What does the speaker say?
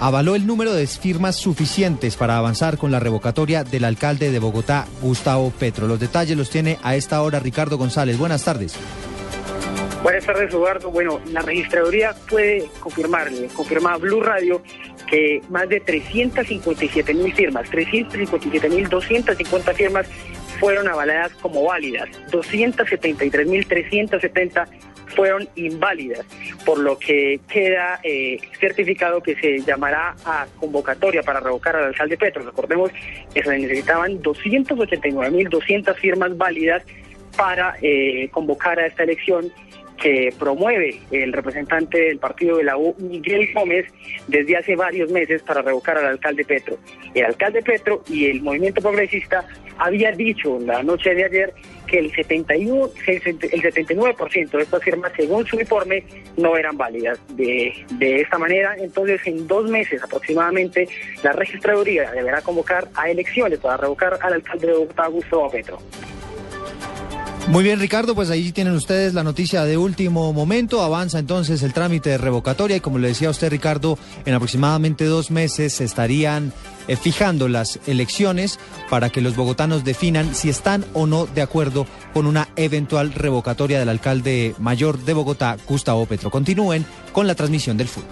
avaló el número de firmas suficientes para avanzar con la revocatoria del alcalde de Bogotá, Gustavo Petro. Los detalles los tiene a esta hora Ricardo González. Buenas tardes. Buenas tardes, Eduardo. Bueno, la registraduría puede confirmarle, confirma Blue Radio, que más de 357 mil firmas, 357 mil 250 firmas fueron avaladas como válidas, 273 mil 370 fueron inválidas, por lo que queda eh, certificado que se llamará a convocatoria para revocar al alcalde Petro. Recordemos que se necesitaban 289.200 firmas válidas para eh, convocar a esta elección que promueve el representante del partido de la U, Miguel Gómez, desde hace varios meses para revocar al alcalde Petro. El alcalde Petro y el movimiento progresista había dicho la noche de ayer que el, 71, el 79% de estas firmas, según su informe, no eran válidas. De, de esta manera, entonces, en dos meses aproximadamente, la registraduría deberá convocar a elecciones para revocar al alcalde de Bogotá, Gustavo Petro. Muy bien, Ricardo, pues ahí tienen ustedes la noticia de último momento. Avanza entonces el trámite de revocatoria y como le decía usted, Ricardo, en aproximadamente dos meses se estarían eh, fijando las elecciones para que los bogotanos definan si están o no de acuerdo con una eventual revocatoria del alcalde mayor de Bogotá, Gustavo Petro. Continúen con la transmisión del fútbol.